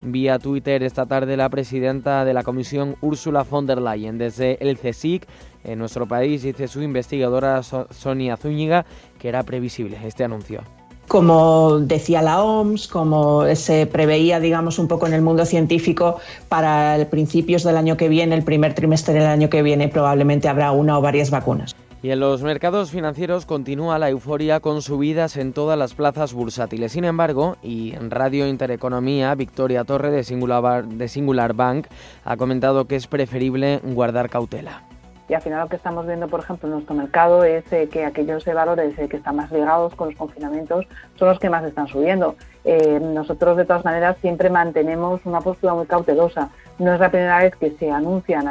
vía Twitter esta tarde la presidenta de la Comisión, Úrsula von der Leyen. Desde el CSIC, en nuestro país, dice su investigadora Sonia Zúñiga que era previsible este anuncio como decía la OMS, como se preveía, digamos, un poco en el mundo científico, para principios del año que viene, el primer trimestre del año que viene, probablemente habrá una o varias vacunas. Y en los mercados financieros continúa la euforia con subidas en todas las plazas bursátiles. Sin embargo, y en Radio Intereconomía, Victoria Torre de Singular, Bank ha comentado que es preferible guardar cautela y al final lo que estamos viendo, por ejemplo, en nuestro mercado es eh, que aquellos valores eh, que están más ligados con los confinamientos son los que más están subiendo. Eh, nosotros, de todas maneras, siempre mantenemos una postura muy cautelosa. No es la primera vez que se anuncian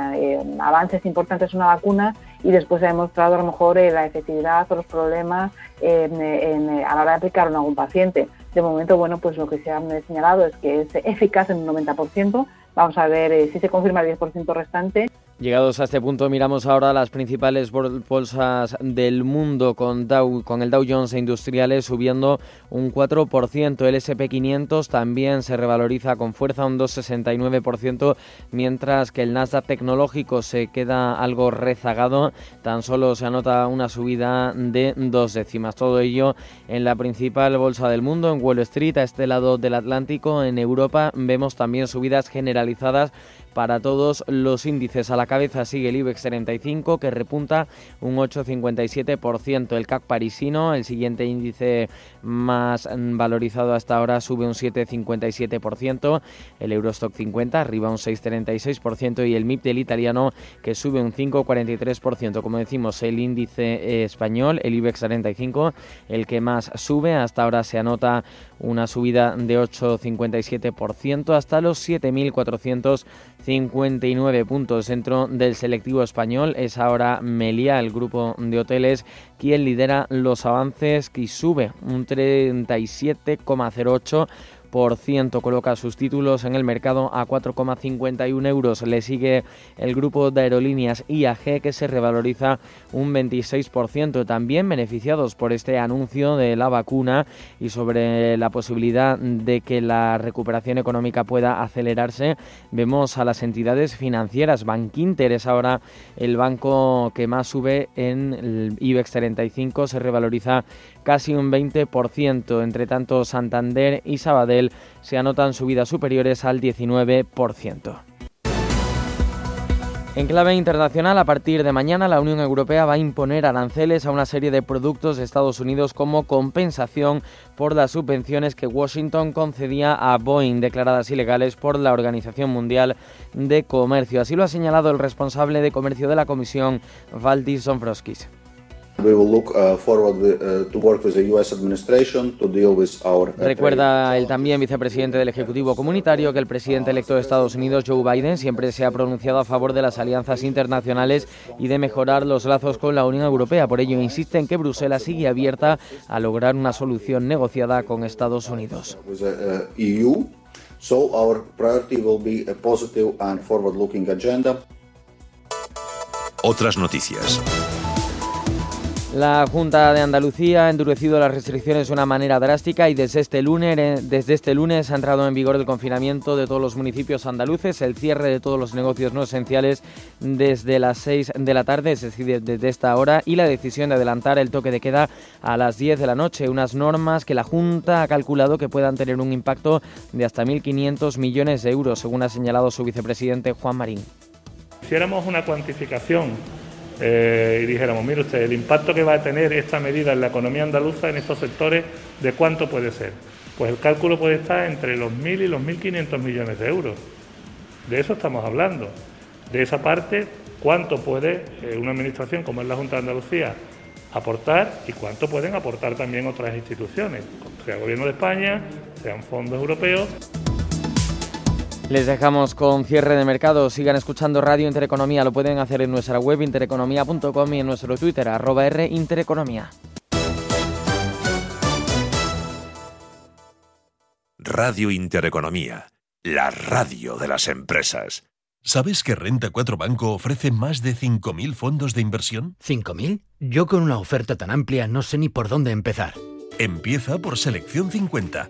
avances importantes en una vacuna y después se ha demostrado a lo mejor la efectividad o los problemas a la hora de aplicar en algún paciente. De momento, bueno, pues lo que se ha señalado es que es eficaz en un 90%. Vamos a ver si se confirma el 10% restante. Llegados a este punto, miramos ahora las principales bolsas del mundo con, con el Dow Jones Industriales subiendo un 4%. El SP500 también se revaloriza con fuerza un 2,69%, mientras que el Nasdaq tecnológico se queda algo rezagado. Tan solo se anota una subida de dos décimas. Todo ello en la principal bolsa del mundo, en Wall Street, a este lado del Atlántico. En Europa vemos también subidas generalizadas para todos los índices. A la cabeza sigue el IBEX 35 que repunta un 8,57%. El CAC parisino, el siguiente índice más valorizado hasta ahora, sube un 7,57%. El Eurostock 50 arriba un 6,36% y el MIP del italiano que sube un 5,43%. Como decimos, el índice español, el IBEX 35, el que más sube. Hasta ahora se anota una subida de 8,57% hasta los 7.400 59 puntos dentro del selectivo español. Es ahora Meliá, el grupo de hoteles, quien lidera los avances y sube un 37,08 coloca sus títulos en el mercado a 4,51 euros. Le sigue el grupo de aerolíneas IAG que se revaloriza un 26%, también beneficiados por este anuncio de la vacuna y sobre la posibilidad de que la recuperación económica pueda acelerarse. Vemos a las entidades financieras. Bankinter es ahora el banco que más sube en el IBEX 35, se revaloriza casi un 20%. Entre tanto, Santander y Sabadell se anotan subidas superiores al 19%. En clave internacional, a partir de mañana la Unión Europea va a imponer aranceles a una serie de productos de Estados Unidos como compensación por las subvenciones que Washington concedía a Boeing, declaradas ilegales por la Organización Mundial de Comercio. Así lo ha señalado el responsable de comercio de la Comisión, Valdis Dombrovskis. Recuerda el también vicepresidente del Ejecutivo Comunitario que el presidente electo de Estados Unidos, Joe Biden, siempre se ha pronunciado a favor de las alianzas internacionales y de mejorar los lazos con la Unión Europea. Por ello, insiste en que Bruselas sigue abierta a lograr una solución negociada con Estados Unidos. Otras noticias. La Junta de Andalucía ha endurecido las restricciones de una manera drástica y desde este lunes, eh, desde este lunes ha entrado en vigor el confinamiento de todos los municipios andaluces, el cierre de todos los negocios no esenciales desde las 6 de la tarde, es decir, desde esta hora, y la decisión de adelantar el toque de queda a las 10 de la noche, unas normas que la Junta ha calculado que puedan tener un impacto de hasta 1.500 millones de euros, según ha señalado su vicepresidente Juan Marín. Si éramos una cuantificación eh, y dijéramos, mire usted, el impacto que va a tener esta medida en la economía andaluza en estos sectores, ¿de cuánto puede ser? Pues el cálculo puede estar entre los 1.000 y los 1.500 millones de euros. De eso estamos hablando. De esa parte, ¿cuánto puede eh, una administración como es la Junta de Andalucía aportar y cuánto pueden aportar también otras instituciones, sea el Gobierno de España, sean fondos europeos? Les dejamos con cierre de mercado. Sigan escuchando Radio Intereconomía. Lo pueden hacer en nuestra web intereconomía.com y en nuestro Twitter, arroba R Intereconomía. Radio Intereconomía, la radio de las empresas. ¿Sabes que Renta 4 Banco ofrece más de 5.000 fondos de inversión? ¿5.000? Yo con una oferta tan amplia no sé ni por dónde empezar. Empieza por Selección 50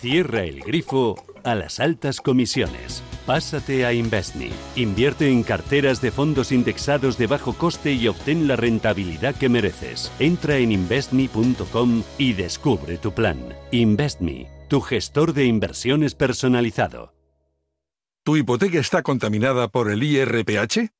Cierra el grifo a las altas comisiones. Pásate a Investme. Invierte en carteras de fondos indexados de bajo coste y obtén la rentabilidad que mereces. Entra en investme.com y descubre tu plan. Investme, tu gestor de inversiones personalizado. ¿Tu hipoteca está contaminada por el IRPH?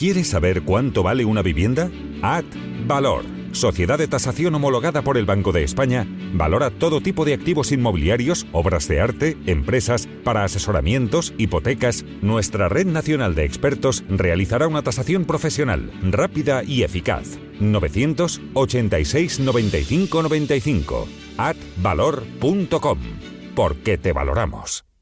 ¿Quieres saber cuánto vale una vivienda? Ad Valor, sociedad de tasación homologada por el Banco de España, valora todo tipo de activos inmobiliarios, obras de arte, empresas, para asesoramientos, hipotecas. Nuestra red nacional de expertos realizará una tasación profesional, rápida y eficaz. 986 95 95 advalor.com. Porque te valoramos.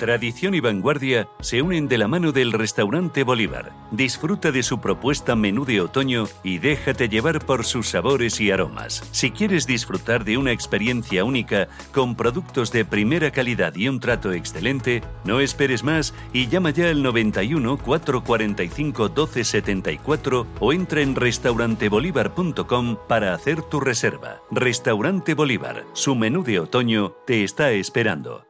Tradición y vanguardia se unen de la mano del restaurante Bolívar. Disfruta de su propuesta menú de otoño y déjate llevar por sus sabores y aromas. Si quieres disfrutar de una experiencia única con productos de primera calidad y un trato excelente, no esperes más y llama ya al 91 445 1274 o entra en restaurantebolívar.com para hacer tu reserva. Restaurante Bolívar, su menú de otoño te está esperando.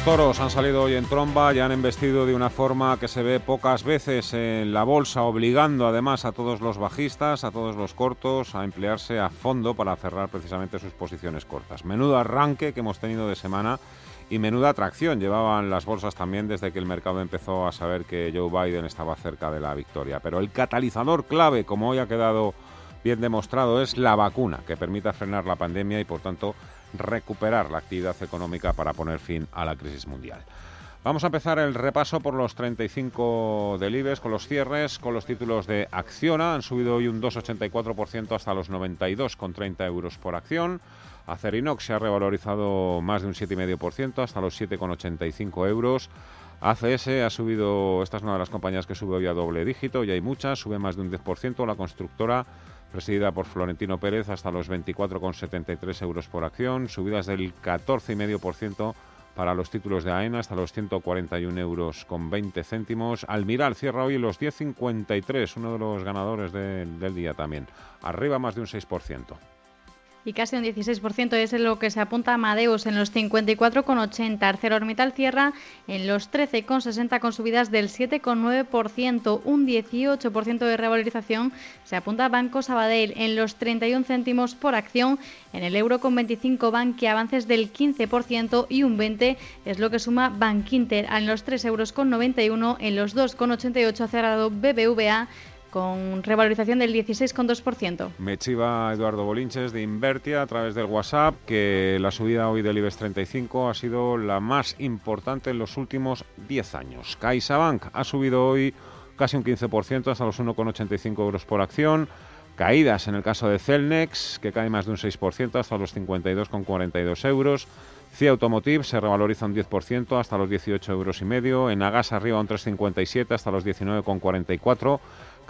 Los toros han salido hoy en tromba y han embestido de una forma que se ve pocas veces en la bolsa, obligando además a todos los bajistas, a todos los cortos, a emplearse a fondo para cerrar precisamente sus posiciones cortas. Menudo arranque que hemos tenido de semana y menuda atracción llevaban las bolsas también desde que el mercado empezó a saber que Joe Biden estaba cerca de la victoria. Pero el catalizador clave, como hoy ha quedado bien demostrado, es la vacuna, que permita frenar la pandemia y por tanto recuperar la actividad económica para poner fin a la crisis mundial. Vamos a empezar el repaso por los 35 del IBEX con los cierres, con los títulos de Acciona. Han subido hoy un 2,84% hasta los 92,30 euros por acción. Acerinox se ha revalorizado más de un 7,5% hasta los 7,85 euros. ACS ha subido, esta es una de las compañías que sube hoy a doble dígito, y hay muchas, sube más de un 10%. La constructora, presidida por Florentino Pérez, hasta los 24,73 euros por acción, subidas del 14,5% para los títulos de AENA hasta los 141 euros con 20 céntimos. Almiral cierra hoy los 10,53, uno de los ganadores del día también. Arriba más de un 6% y casi un 16% es lo que se apunta a Amadeus en los 54,80. ArcelorMittal cierra en los 13,60 con subidas del 7,9%. Un 18% de revalorización se apunta a Banco Sabadell en los 31 céntimos por acción. En el euro con 25 Bank avances del 15% y un 20 es lo que suma Bank Inter en los 3 euros con 91. En los 2,88 ha cerrado BBVA con revalorización del 16,2%. Me chiva Eduardo Bolinches de Invertia a través del WhatsApp que la subida hoy del IBEX 35 ha sido la más importante en los últimos 10 años. CaixaBank ha subido hoy casi un 15% hasta los 1,85 euros por acción. Caídas en el caso de Celnex, que cae más de un 6% hasta los 52,42 euros. CIA Automotive se revaloriza un 10% hasta los 18 euros y medio. En Agas arriba un 3,57 hasta los 19,44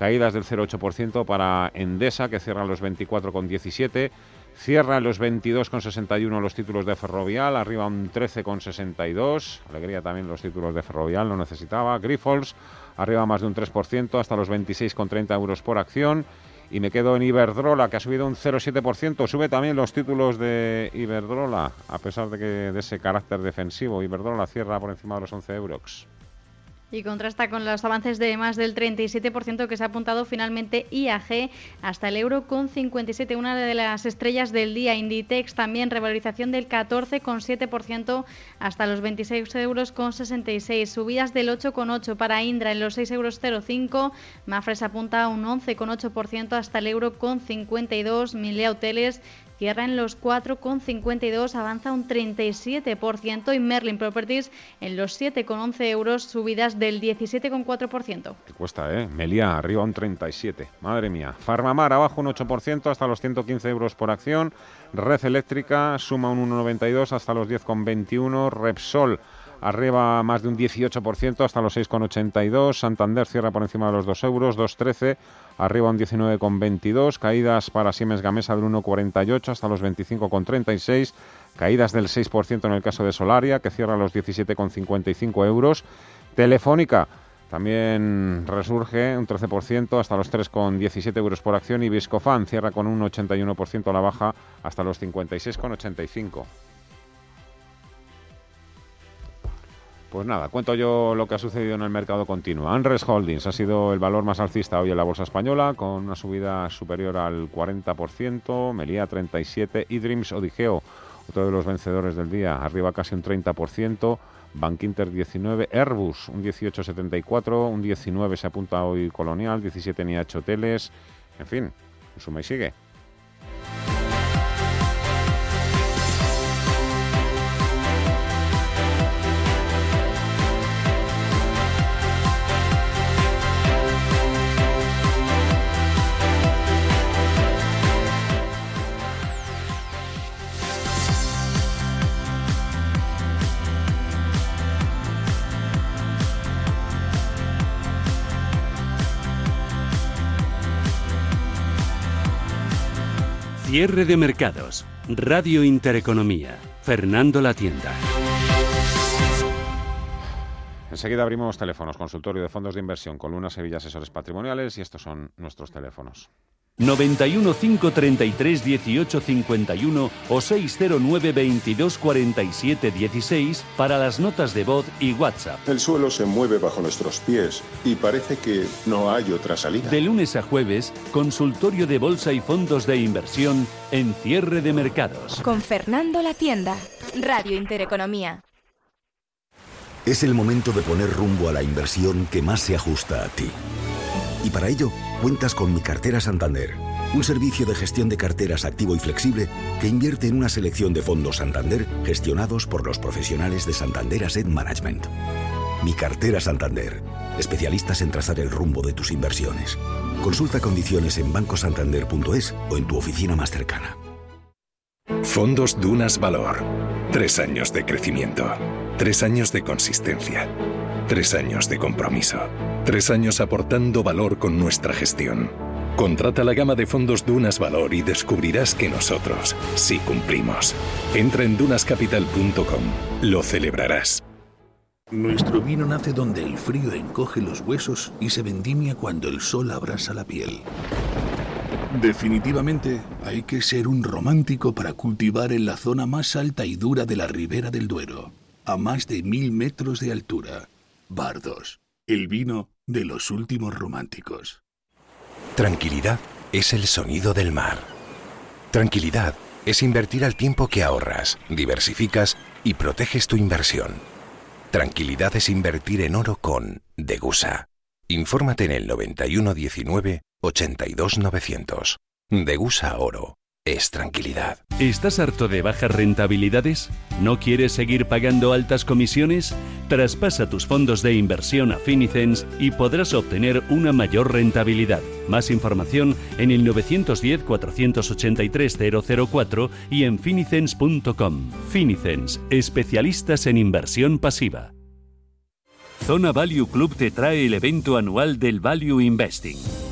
caídas del 0,8% para Endesa, que cierra los 24,17. Cierra los 22,61 los títulos de Ferrovial, arriba un 13,62. Alegría también los títulos de Ferrovial, lo necesitaba. Grifols, arriba más de un 3%, hasta los 26,30 euros por acción. Y me quedo en Iberdrola, que ha subido un 0,7%. Sube también los títulos de Iberdrola, a pesar de, que, de ese carácter defensivo. Iberdrola cierra por encima de los 11 euros. Y contrasta con los avances de más del 37% que se ha apuntado finalmente IAG hasta el euro con 57, una de las estrellas del día. Inditex también revalorización del 14,7% hasta los 26 euros con 66. Subidas del 8,8 para Indra en los 6 euros 05. Mafres apunta a un 11,8% hasta el euro con 52. Milea Hoteles cierra en los 4,52, avanza un 37% y Merlin Properties en los 7,11 euros, subidas del 17,4%. Qué cuesta, ¿eh? Melia arriba un 37, madre mía. Farmamar abajo un 8% hasta los 115 euros por acción. Red Eléctrica suma un 1,92 hasta los 10,21. Repsol arriba más de un 18% hasta los 6,82. Santander cierra por encima de los 2 euros, 2,13. Arriba un 19,22. Caídas para Siemens Gamesa del 1,48 hasta los 25,36. Caídas del 6% en el caso de Solaria, que cierra los 17,55 euros. Telefónica también resurge un 13% hasta los 3,17 euros por acción y Viscofan cierra con un 81% a la baja hasta los 56,85. Pues nada, cuento yo lo que ha sucedido en el mercado continuo. Andres Holdings ha sido el valor más alcista hoy en la bolsa española, con una subida superior al 40%, Melía 37% y Dreams Odigeo, otro de los vencedores del día, arriba casi un 30%, Bank Inter 19, Airbus un 18,74, un 19 se apunta hoy Colonial, 17 NIH Hoteles, en fin, suma y sigue. Cierre de mercados. Radio Intereconomía. Fernando La Tienda. Enseguida abrimos teléfonos, consultorio de fondos de inversión con Luna Sevilla Asesores Patrimoniales y estos son nuestros teléfonos. 91 533 18 51 o 609 22 47 16 para las notas de voz y WhatsApp. El suelo se mueve bajo nuestros pies y parece que no hay otra salida. De lunes a jueves, consultorio de bolsa y fondos de inversión en cierre de mercados. Con Fernando La Tienda, Radio Intereconomía. Es el momento de poner rumbo a la inversión que más se ajusta a ti. Y para ello, cuentas con mi cartera Santander un servicio de gestión de carteras activo y flexible que invierte en una selección de fondos Santander gestionados por los profesionales de Santander Asset Management. Mi cartera Santander, especialistas en trazar el rumbo de tus inversiones. Consulta condiciones en bancosantander.es o en tu oficina más cercana. Fondos Dunas Valor. Tres años de crecimiento. Tres años de consistencia. Tres años de compromiso. Tres años aportando valor con nuestra gestión. Contrata la gama de fondos Dunas Valor y descubrirás que nosotros sí cumplimos. Entra en dunascapital.com. Lo celebrarás. Nuestro vino nace donde el frío encoge los huesos y se vendimia cuando el sol abrasa la piel. Definitivamente hay que ser un romántico para cultivar en la zona más alta y dura de la ribera del Duero, a más de mil metros de altura. Bardos, el vino de los últimos románticos. Tranquilidad es el sonido del mar. Tranquilidad es invertir al tiempo que ahorras, diversificas y proteges tu inversión. Tranquilidad es invertir en oro con Degusa. Infórmate en el 9119 82900. Degusa Oro. Es tranquilidad. ¿Estás harto de bajas rentabilidades? ¿No quieres seguir pagando altas comisiones? Traspasa tus fondos de inversión a Finicens y podrás obtener una mayor rentabilidad. Más información en el 910-483-004 y en finicens.com. Finicens, especialistas en inversión pasiva. Zona Value Club te trae el evento anual del Value Investing,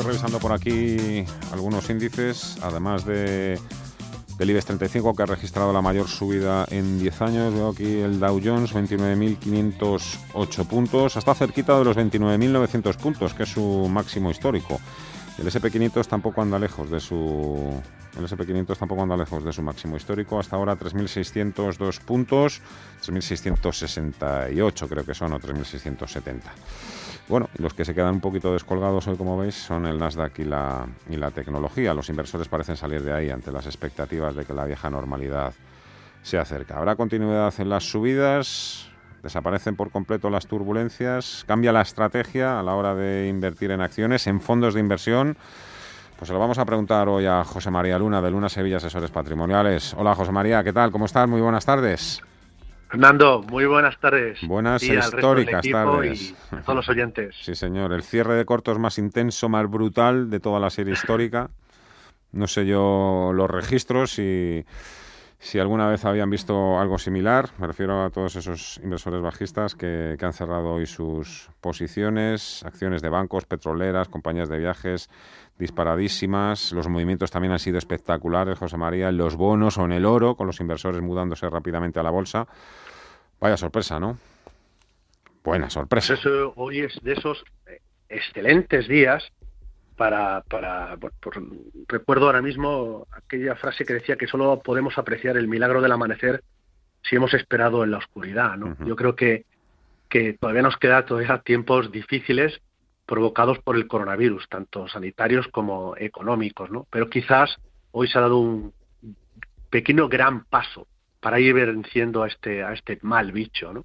Revisando por aquí algunos índices, además de del IBEX 35 que ha registrado la mayor subida en 10 años. Veo aquí el Dow Jones 29.508 puntos, hasta cerquita de los 29.900 puntos, que es su máximo histórico. El SP500 tampoco anda lejos de su el SP500 tampoco anda lejos de su máximo histórico, hasta ahora 3.602 puntos, 3.668 creo que son o 3.670. Bueno, los que se quedan un poquito descolgados hoy, como veis, son el Nasdaq y la, y la tecnología. Los inversores parecen salir de ahí ante las expectativas de que la vieja normalidad se acerca. Habrá continuidad en las subidas, desaparecen por completo las turbulencias, cambia la estrategia a la hora de invertir en acciones, en fondos de inversión. Pues se lo vamos a preguntar hoy a José María Luna de Luna Sevilla Asesores Patrimoniales. Hola José María, ¿qué tal? ¿Cómo estás? Muy buenas tardes. Fernando, muy buenas tardes. Buenas históricas tardes. Y a todos los oyentes. Sí, señor. El cierre de cortos más intenso, más brutal de toda la serie histórica. No sé yo los registros y si alguna vez habían visto algo similar. Me refiero a todos esos inversores bajistas que, han cerrado hoy sus posiciones, acciones de bancos, petroleras, compañías de viajes disparadísimas. Los movimientos también han sido espectaculares, José María, en los bonos o en el oro, con los inversores mudándose rápidamente a la bolsa. Vaya sorpresa, ¿no? Buena sorpresa. Hoy es de esos eh, excelentes días para, para recuerdo ahora mismo aquella frase que decía que solo podemos apreciar el milagro del amanecer si hemos esperado en la oscuridad, ¿no? Yo creo que, que todavía nos queda todavía tiempos difíciles provocados por el coronavirus, tanto sanitarios como económicos, ¿no? Pero quizás hoy se ha dado un pequeño gran paso para ir venciendo a este, a este mal bicho, ¿no?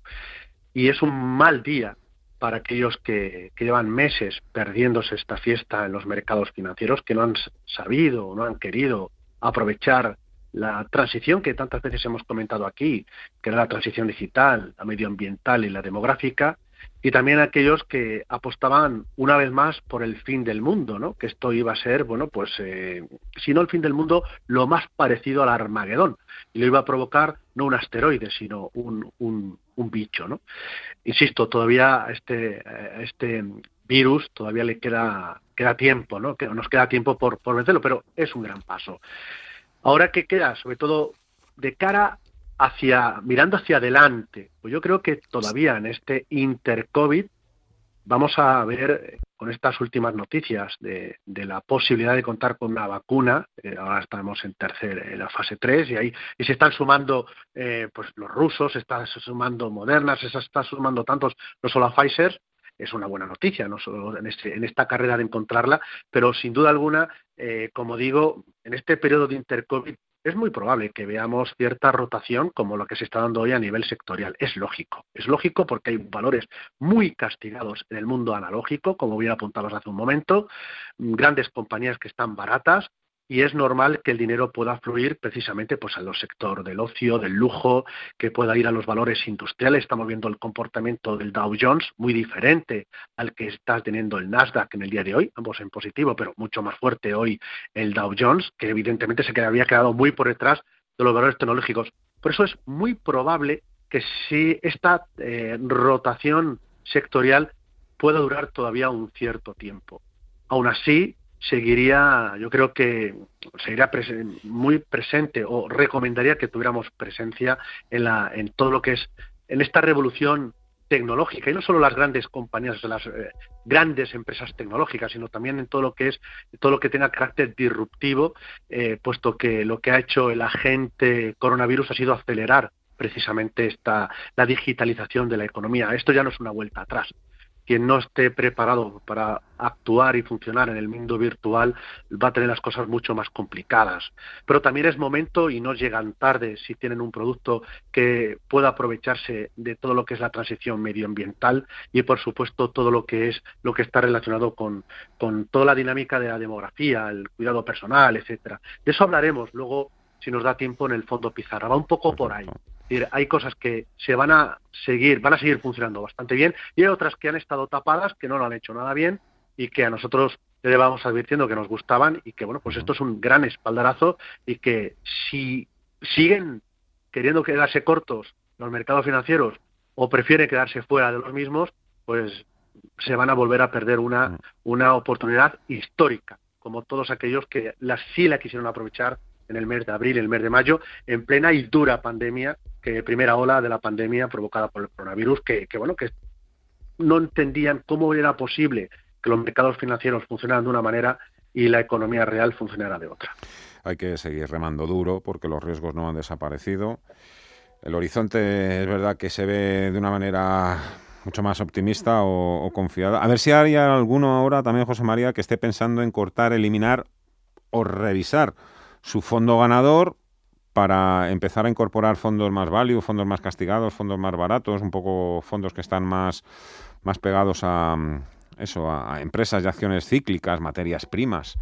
Y es un mal día para aquellos que, llevan meses perdiéndose esta fiesta en los mercados financieros, que no han sabido o no han querido aprovechar la transición que tantas veces hemos comentado aquí, que era la transición digital, la medioambiental y la demográfica, y también aquellos que apostaban una vez más por el fin del mundo, ¿no? Que esto iba a ser, bueno, pues eh, si no el fin del mundo, lo más parecido al Armagedón y lo iba a provocar no un asteroide, sino un, un, un bicho, ¿no? Insisto, todavía este este virus todavía le queda queda tiempo, ¿no? Que nos queda tiempo por, por vencerlo, pero es un gran paso. Ahora qué queda, sobre todo de cara hacia, mirando hacia adelante, pues yo creo que todavía en este intercovid vamos a ver con estas últimas noticias de, la posibilidad de contar con una vacuna, eh, ahora estamos en tercer, en la fase 3 y ahí y se están sumando eh, pues los rusos, se están sumando Moderna, se están sumando tantos, no solo a Pfizer, es una buena noticia, no solo en, este, en esta carrera de encontrarla, pero sin duda alguna, eh, como digo, en este periodo de intercovid es muy probable que veamos cierta rotación como lo que se está dando hoy a nivel sectorial. Es lógico, es lógico porque hay valores muy castigados en el mundo analógico, como bien apuntamos hace un momento, grandes compañías que están baratas, y es normal que el dinero pueda fluir precisamente pues al sector del ocio, del lujo, que pueda ir a los valores industriales. Estamos viendo el comportamiento del Dow Jones muy diferente al que está teniendo el Nasdaq en el día de hoy, ambos en positivo, pero mucho más fuerte hoy el Dow Jones, que evidentemente se había quedado muy por detrás de los valores tecnológicos. Por eso es muy probable que si esta eh, rotación sectorial pueda durar todavía un cierto tiempo. Aún así, seguiría, yo creo que seguiría muy presente o recomendaría que tuviéramos presencia en, la, en todo lo que es, en esta revolución tecnológica y no solo las grandes compañías, las eh, grandes empresas tecnológicas, sino también en todo lo que es todo lo que tenga carácter disruptivo, eh, puesto que lo que ha hecho el agente coronavirus ha sido acelerar precisamente esta la digitalización de la economía. Esto ya no es una vuelta atrás, quien no esté preparado para actuar y funcionar en el mundo virtual va a tener las cosas mucho más complicadas. Pero también es momento, y no llegan tarde si tienen un producto que pueda aprovecharse de todo lo que es la transición medioambiental y, por supuesto, todo lo que es lo que está relacionado con, con toda la dinámica de la demografía, el cuidado personal, etcétera. De eso hablaremos luego si nos da tiempo en el fondo pizarra. Va un poco por ahí hay cosas que se van a seguir, van a seguir funcionando bastante bien y hay otras que han estado tapadas, que no lo han hecho nada bien y que a nosotros le vamos advirtiendo que nos gustaban y que bueno, pues esto es un gran espaldarazo y que si siguen queriendo quedarse cortos los mercados financieros o prefieren quedarse fuera de los mismos, pues se van a volver a perder una, una oportunidad histórica, como todos aquellos que la, sí la quisieron aprovechar en el mes de abril, el mes de mayo, en plena y dura pandemia, que primera ola de la pandemia provocada por el coronavirus, que, bueno, que no entendían cómo era posible que los mercados financieros funcionaran de una manera y la economía real funcionara de otra. Hay que seguir remando duro porque los riesgos no han desaparecido. El horizonte es verdad que se ve de una manera mucho más optimista o, confiada. A ver si hay alguno ahora también, José María, que esté pensando en cortar, eliminar o revisar su fondo ganador para empezar a incorporar fondos más value, fondos más castigados, fondos más baratos, un poco fondos que están más, más pegados a mm, eso, a, empresas y acciones cíclicas, materias primas.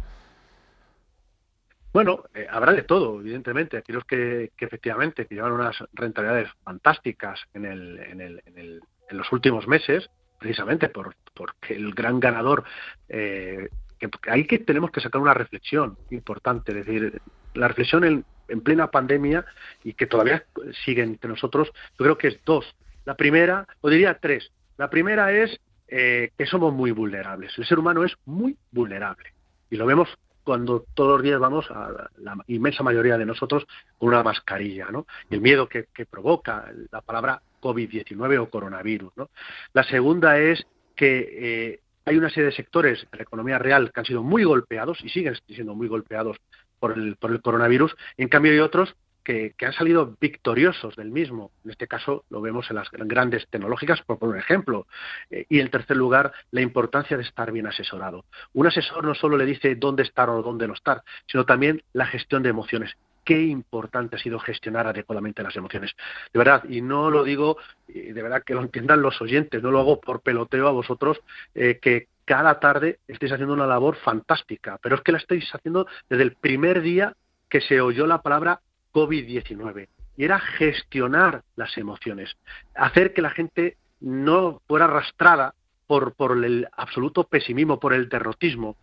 Bueno, eh, habrá de todo, evidentemente. Aquellos que, que, efectivamente que llevan unas rentabilidades fantásticas en, el, en, el, en, el, en los últimos meses, precisamente por, porque el gran ganador eh, que ahí que tenemos que sacar una reflexión importante, es decir, la reflexión en, plena pandemia y que todavía sigue entre nosotros, yo creo que es dos. La primera, o diría tres. La primera es eh, que somos muy vulnerables. El ser humano es muy vulnerable. Y lo vemos cuando todos los días vamos a la inmensa mayoría de nosotros con una mascarilla, ¿no? Y el miedo que, provoca la palabra COVID-19 o coronavirus, ¿no? La segunda es que eh, hay una serie de sectores de la economía real que han sido muy golpeados y siguen siendo muy golpeados por el, por el coronavirus. En cambio, hay otros que, han salido victoriosos del mismo. En este caso lo vemos en las grandes tecnológicas, por poner ejemplo. Eh, y en tercer lugar, la importancia de estar bien asesorado. Un asesor no solo le dice dónde estar o dónde no estar, sino también la gestión de emociones qué importante ha sido gestionar adecuadamente las emociones. De verdad, y no lo digo, de verdad que lo entiendan los oyentes, no lo hago por peloteo a vosotros, eh, que cada tarde estáis haciendo una labor fantástica, pero es que la estáis haciendo desde el primer día que se oyó la palabra COVID-19. Y era gestionar las emociones, hacer que la gente no fuera arrastrada por, el absoluto pesimismo, por el derrotismo,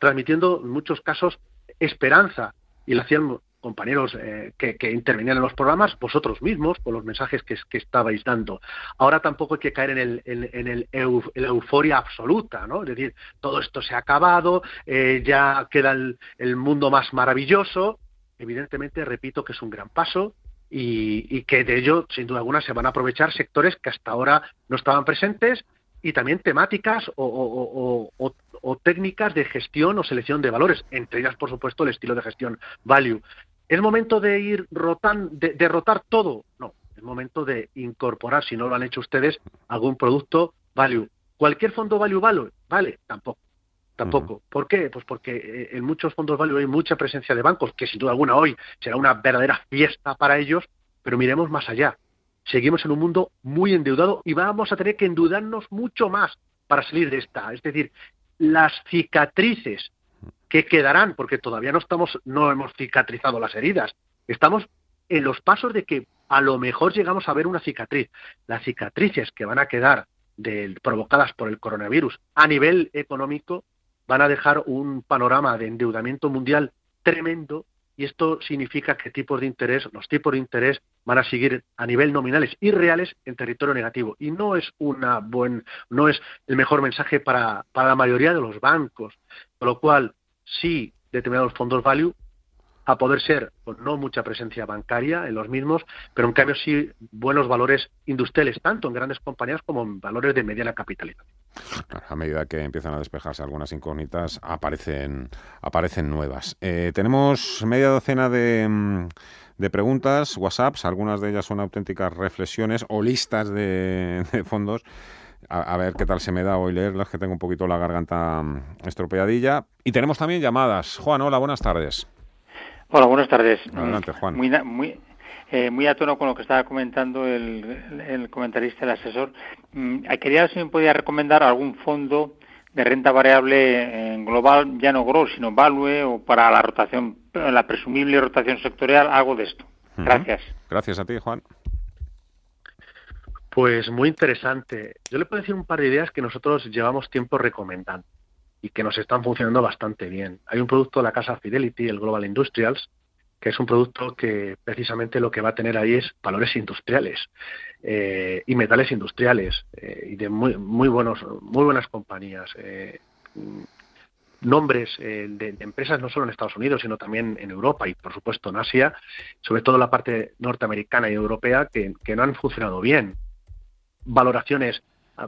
transmitiendo en muchos casos esperanza. Y lo hacían compañeros eh, que, intervenían en los programas, vosotros mismos, por los mensajes que, estabais dando. Ahora tampoco hay que caer en, el, en, el la euforia absoluta, ¿no? Es decir, todo esto se ha acabado, eh, ya queda el, mundo más maravilloso. Evidentemente, repito que es un gran paso y, que de ello, sin duda alguna, se van a aprovechar sectores que hasta ahora no estaban presentes y también temáticas o, técnicas de gestión o selección de valores, entre ellas, por supuesto, el estilo de gestión value. ¿Es momento de ir rotando, de, derrotar todo? No, es momento de incorporar, si no lo han hecho ustedes, algún producto value. ¿Cualquier fondo value vale? Vale, tampoco. Tampoco. ¿Por qué? Pues porque eh, en muchos fondos value hay mucha presencia de bancos, que sin duda alguna hoy será una verdadera fiesta para ellos, pero miremos más allá. Seguimos en un mundo muy endeudado y vamos a tener que endeudarnos mucho más para salir de esta. Es decir, las cicatrices que quedarán, porque todavía no estamos, no hemos cicatrizado las heridas. Estamos en los pasos de que a lo mejor llegamos a ver una cicatriz. Las cicatrices que van a quedar provocadas por el coronavirus a nivel económico van a dejar un panorama de endeudamiento mundial tremendo y esto significa que tipos de interés, los tipos de interés van a seguir a nivel nominales y reales en territorio negativo y no es una buen, no es el mejor mensaje para, para la mayoría de los bancos, con lo cual sí determinados fondos value a poder ser no mucha presencia bancaria en los mismos, pero en cambio sí buenos valores industriales, tanto en grandes compañías como en valores de mediana capitalización. A medida que empiezan a despejarse algunas incógnitas, aparecen, aparecen nuevas. Eh, tenemos media docena de, mm, de, preguntas, WhatsApps, algunas de ellas son auténticas reflexiones o listas de fondos a, ver qué tal se me da hoy leerlas, que tengo un poquito la garganta mm, estropeadilla. Y tenemos también llamadas. Juan, hola, buenas tardes. Hola, buenas tardes. Adelante, Juan. Muy, muy, eh, muy a tono con lo que estaba comentando el, comentarista, el asesor. Mm, quería ver si me podía recomendar algún fondo de renta variable en global, ya no gross, sino value, o para la rotación, la presumible rotación sectorial, algo de esto. Gracias. Gracias a ti, Juan. Pues muy interesante. Yo le puedo decir un par de ideas que nosotros llevamos tiempo recomendando y que nos están funcionando bastante bien. Hay un producto de la casa Fidelity, el Global Industrials, que es un producto que precisamente lo que va a tener ahí es valores industriales eh, y metales industriales eh, y de muy, muy, buenos, muy buenas compañías. Eh, nombres de, empresas no solo en Estados Unidos, sino también en Europa y, por supuesto, en Asia, sobre todo la parte norteamericana y europea, que no han funcionado bien valoraciones a,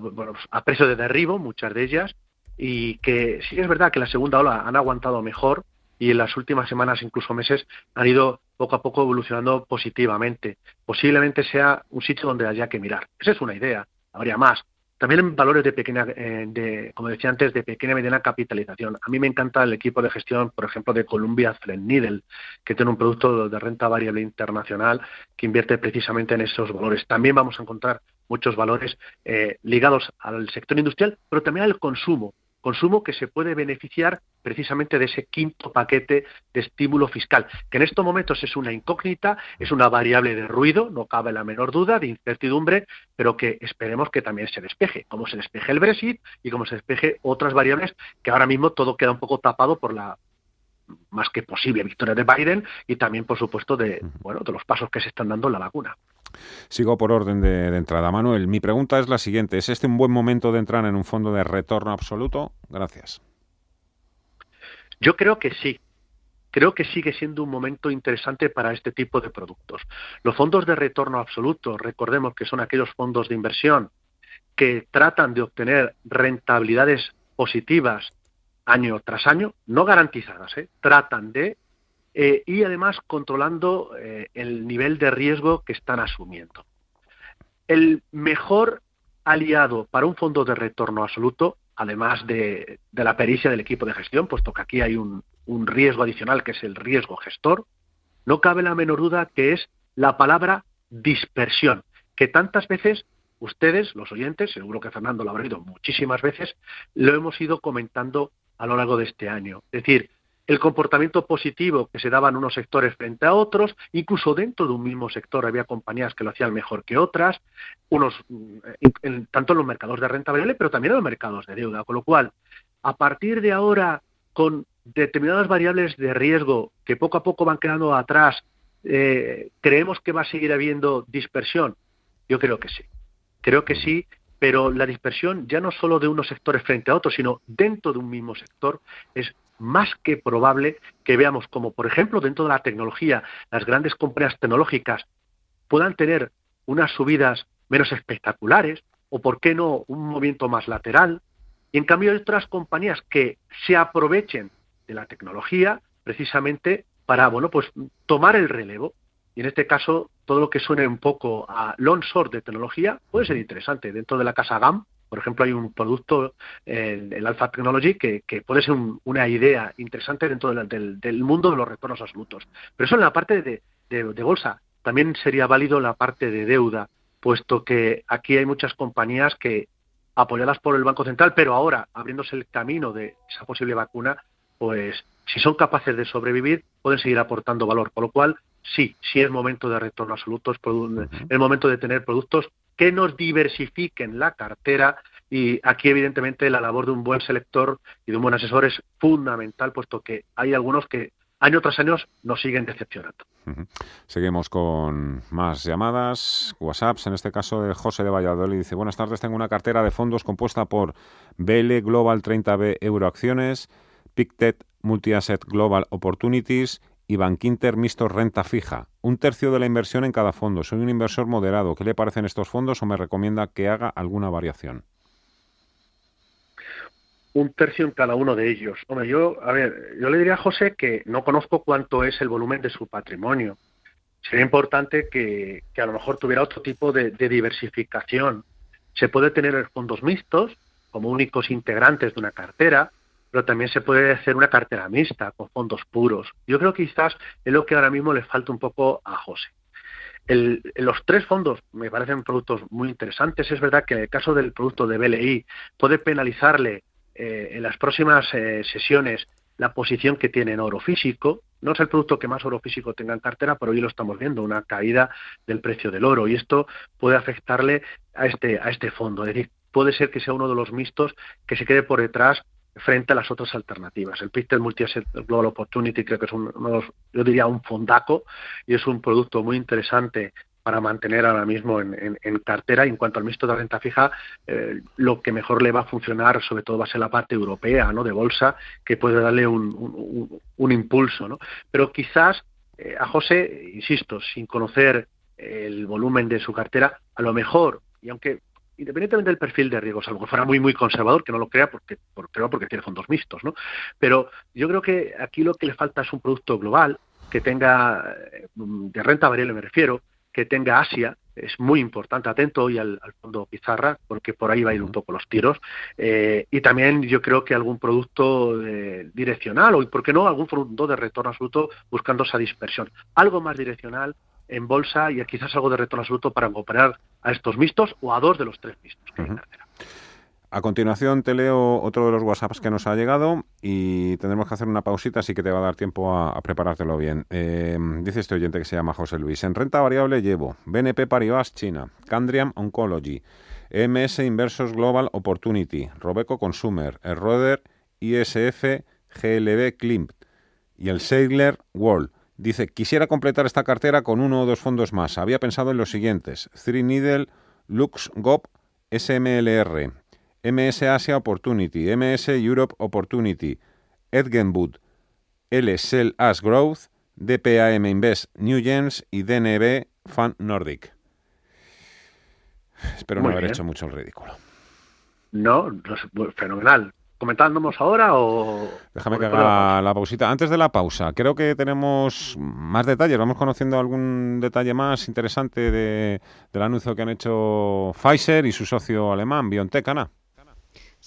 a precio de derribo, muchas de ellas, y que sí es verdad que la segunda ola han aguantado mejor y en las últimas semanas, incluso meses, han ido poco a poco evolucionando positivamente. Posiblemente sea un sitio donde haya que mirar. Esa es una idea, habría más. También valores de pequeña, eh, de, como decía antes, de pequeña y mediana capitalización. A mí me encanta el equipo de gestión, por ejemplo, de Columbia Threadneedle, que tiene un producto de renta variable internacional que invierte precisamente en esos valores. También vamos a encontrar muchos valores eh, ligados al sector industrial, pero también al consumo. Consumo que se puede beneficiar precisamente de ese quinto paquete de estímulo fiscal, que en estos momentos es una incógnita, es una variable de ruido, no cabe la menor duda, de incertidumbre, pero que esperemos que también se despeje, como se despeje el Brexit y como se despeje otras variables que ahora mismo todo queda un poco tapado por la más que posible victoria de Biden y también, por supuesto, de, bueno, de los pasos que se están dando en la vacuna. Sigo por orden de, entrada. Manuel, mi pregunta es la siguiente. ¿Es este un buen momento de entrar en un fondo de retorno absoluto? Gracias. Yo creo que sí. Creo que sigue siendo un momento interesante para este tipo de productos. Los fondos de retorno absoluto, recordemos que son aquellos fondos de inversión que tratan de obtener rentabilidades positivas año tras año, no garantizadas, ¿eh? tratan de eh, y además controlando eh, el nivel de riesgo que están asumiendo. El mejor aliado para un fondo de retorno absoluto, además de, la pericia del equipo de gestión, puesto que aquí hay un, un riesgo adicional que es el riesgo gestor, no cabe la menor duda que es la palabra dispersión, que tantas veces ustedes, los oyentes, seguro que Fernando lo habrá oído muchísimas veces, lo hemos ido comentando a lo largo de este año. Es decir, el comportamiento positivo que se daba en unos sectores frente a otros, incluso dentro de un mismo sector había compañías que lo hacían mejor que otras, unos mm, tanto en los mercados de renta variable, pero también en los mercados de deuda, con lo cual, a partir de ahora, con determinadas variables de riesgo que poco a poco van quedando atrás, eh, ¿creemos que va a seguir habiendo dispersión? Yo creo que sí. Creo que sí, pero la dispersión ya no solo de unos sectores frente a otros, sino dentro de un mismo sector es más que probable que veamos como, por ejemplo, dentro de la tecnología, las grandes compañías tecnológicas puedan tener unas subidas menos espectaculares o, por qué no, un movimiento más lateral. Y en cambio hay otras compañías que se aprovechen de la tecnología precisamente para, bueno, pues tomar el relevo. Y en este caso, todo lo que suene un poco a long short de tecnología puede ser interesante. Dentro de la casa GAM, por ejemplo, hay un producto, el, Alpha Technology, que, puede ser una idea interesante dentro del, mundo de los retornos absolutos. Pero eso en la parte de, bolsa. También sería válido la parte de deuda, puesto que aquí hay muchas compañías que, apoyadas por el Banco Central, pero ahora abriéndose el camino de esa posible vacuna, pues si son capaces de sobrevivir, pueden seguir aportando valor. Por lo cual, sí, sí es momento de retorno absoluto, es el momento de tener productos que nos diversifiquen la cartera y aquí evidentemente la labor de un buen selector y de un buen asesor es fundamental puesto que hay algunos que año tras año nos siguen decepcionando. Seguimos con más llamadas, WhatsApps, en este caso de José de Valladolid. Dice, buenas tardes, tengo una cartera de fondos compuesta por BL Global 30B Euroacciones, Pictet Multi-Asset Global Opportunities y Bankinter Mixto Renta Fija. Un tercio de la inversión en cada fondo. Soy un inversor moderado. ¿Qué le parecen estos fondos o me recomienda que haga alguna variación? Un tercio en cada uno de ellos. Hombre, yo, a ver, yo le diría a José que no conozco cuánto es el volumen de su patrimonio. Sería importante que, a lo mejor tuviera otro tipo de, de diversificación. Se puede tener fondos mixtos como únicos integrantes de una cartera, pero también se puede hacer una cartera mixta con fondos puros. Yo creo que quizás es lo que ahora mismo le falta un poco a José. los tres fondos me parecen productos muy interesantes. Es verdad que en el caso del producto de BLI puede penalizarle eh, en las próximas eh, sesiones la posición que tiene en oro físico. No es el producto que más oro físico tenga en cartera, pero hoy lo estamos viendo, una caída del precio del oro. Y esto puede afectarle a este, a este fondo. Es decir, puede ser que sea uno de los mixtos que se quede por detrás frente a las otras alternativas. El Pictet Multi-Asset Global Opportunity creo que es uno de los, yo diría un fondaco y es un producto muy interesante para mantener ahora mismo en, cartera. Y en cuanto al mixto de renta fija, eh, lo que mejor le va a funcionar, sobre todo, va a ser la parte europea, ¿no? De bolsa, que puede darle un, impulso, ¿no? Pero quizás eh, a José, insisto, sin conocer el volumen de su cartera, a lo mejor, y aunque independientemente del perfil de riesgos, a lo mejor fuera muy muy conservador, que no lo crea porque, creo porque tiene fondos mixtos, ¿no? Pero yo creo que aquí lo que le falta es un producto global que tenga eh, de renta variable me refiero, que tenga Asia, es muy importante, atento hoy al, fondo Pizarra, porque por ahí va a ir un poco los tiros. Eh, y también yo creo que algún producto eh, direccional, o por qué no, algún fondo de retorno absoluto buscando esa dispersión. Algo más direccional en bolsa y quizás algo de retorno absoluto para comprar a estos mixtos o a dos de los tres mixtos que hay en cartera. A continuación te leo otro de los WhatsApps que nos ha llegado y tendremos que hacer una pausita, así que te va a dar tiempo a, preparártelo bien. Eh, dice este oyente que se llama José Luis. En renta variable llevo BNP Paribas China, Candriam Oncology, MS Inversos Global Opportunity, Robeco Consumer, el Roder ISF GLB Klimt y el Seigler World. Dice, quisiera completar esta cartera con uno o dos fondos más. Había pensado en los siguientes. Three Needle, Lux GOP, SMLR, MS Asia Opportunity, MS Europe Opportunity, Edgenwood, L Cell As Growth, DPAM Invest New Gens y DNB Fan Nordic. Espero no haber hecho mucho el ridículo. No, fenomenal comentándonos ahora o...? Déjame que haga la pausita. Antes de la pausa, creo que tenemos más detalles. Vamos conociendo algún detalle más interesante de, del anuncio que han hecho Pfizer y su socio alemán, BioNTech, Ana.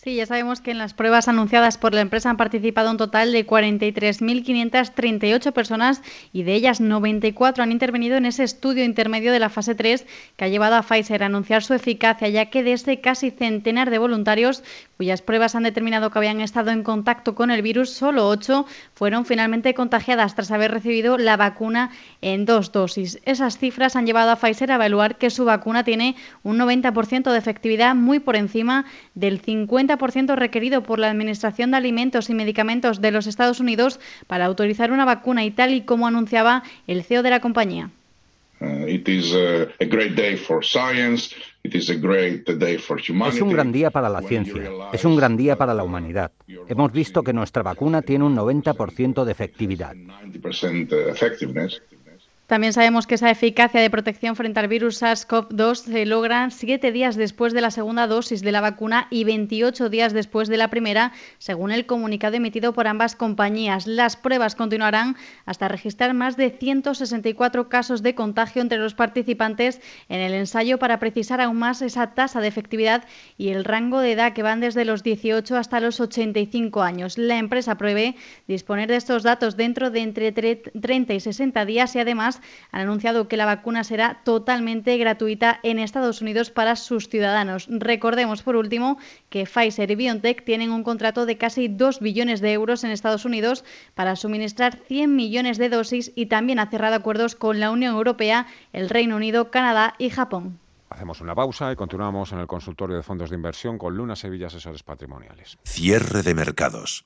Sí, ya sabemos que en las pruebas anunciadas por la empresa han participado un total de 43.538 personas y de ellas 94 han intervenido en ese estudio intermedio de la fase 3 que ha llevado a Pfizer a anunciar su eficacia, ya que de ese casi centenar de voluntarios cuyas pruebas han determinado que habían estado en contacto con el virus, solo 8 fueron finalmente contagiadas tras haber recibido la vacuna en dos dosis. Esas cifras han llevado a Pfizer a evaluar que su vacuna tiene un 90% de efectividad muy por encima del 50% ciento requerido por la Administración de Alimentos y Medicamentos de los Estados Unidos para autorizar una vacuna y tal y como anunciaba el CEO de la compañía. Es un gran día para la ciencia, es un gran día para la humanidad. Hemos visto que nuestra vacuna tiene un 90% de efectividad. También sabemos que esa eficacia de protección frente al virus SARS-CoV-2 se logra siete días después de la segunda dosis de la vacuna y 28 días después de la primera, según el comunicado emitido por ambas compañías. Las pruebas continuarán hasta registrar más de 164 casos de contagio entre los participantes en el ensayo para precisar aún más esa tasa de efectividad y el rango de edad que van desde los 18 hasta los 85 años. La empresa prevé disponer de estos datos dentro de entre 30 y 60 días y además han anunciado que la vacuna será totalmente gratuita en Estados Unidos para sus ciudadanos. Recordemos, por último, que Pfizer y BioNTech tienen un contrato de casi 2 billones de euros en Estados Unidos para suministrar 100 millones de dosis y también ha cerrado acuerdos con la Unión Europea, el Reino Unido, Canadá y Japón. Hacemos una pausa y continuamos en el consultorio de fondos de inversión con Luna Sevilla Asesores Patrimoniales. Cierre de mercados.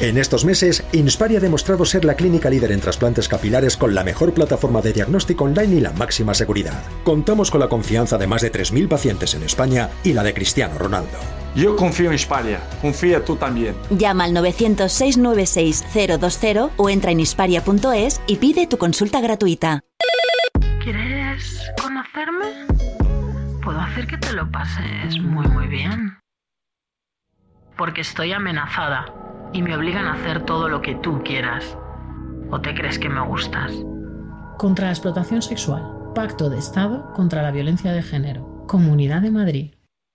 En estos meses, Inspari ha demostrado ser la clínica líder en trasplantes capilares con la mejor plataforma de diagnóstico online y la máxima seguridad. Contamos con la confianza de más de 3.000 pacientes en España y la de Cristiano Ronaldo. Yo confío en Insparia. Confía tú también. Llama al 900-696-020 o entra en insparia.es y pide tu consulta gratuita. ¿Quieres conocerme? Puedo hacer que te lo pases muy muy bien. Porque estoy amenazada y me obligan a hacer todo lo que tú quieras. ¿O te crees que me gustas? Contra la explotación sexual. Pacto de Estado contra la violencia de género. Comunidad de Madrid.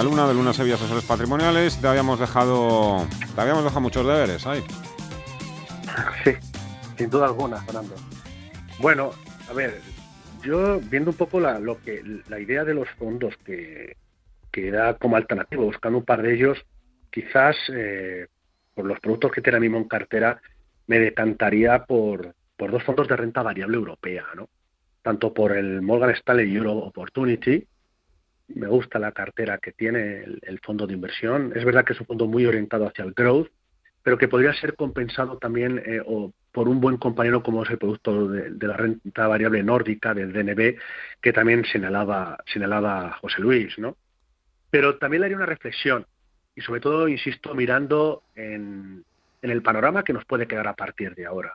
María Luna de Luna Sevilla Asesores Patrimoniales. Te habíamos dejado, te habíamos dejado muchos deberes ahí. Sí, sin duda alguna, Fernando. Bueno, a ver, yo viendo un poco la, lo que, la idea de los fondos que, que da como alternativo, buscando un par de ellos, quizás eh, por los productos que tiene mismo en cartera, me decantaría por, por dos fondos de renta variable europea, ¿no? Tanto por el Morgan Stanley Euro Opportunity, me gusta la cartera que tiene el, fondo de inversión. Es verdad que es un fondo muy orientado hacia el growth, pero que podría ser compensado también eh, o por un buen compañero como es el producto de, la renta variable nórdica del DNB, que también señalaba, señalaba José Luis, ¿no? Pero también le haría una reflexión. y sobre todo, insisto, mirando en, el panorama que nos puede quedar a partir de ahora.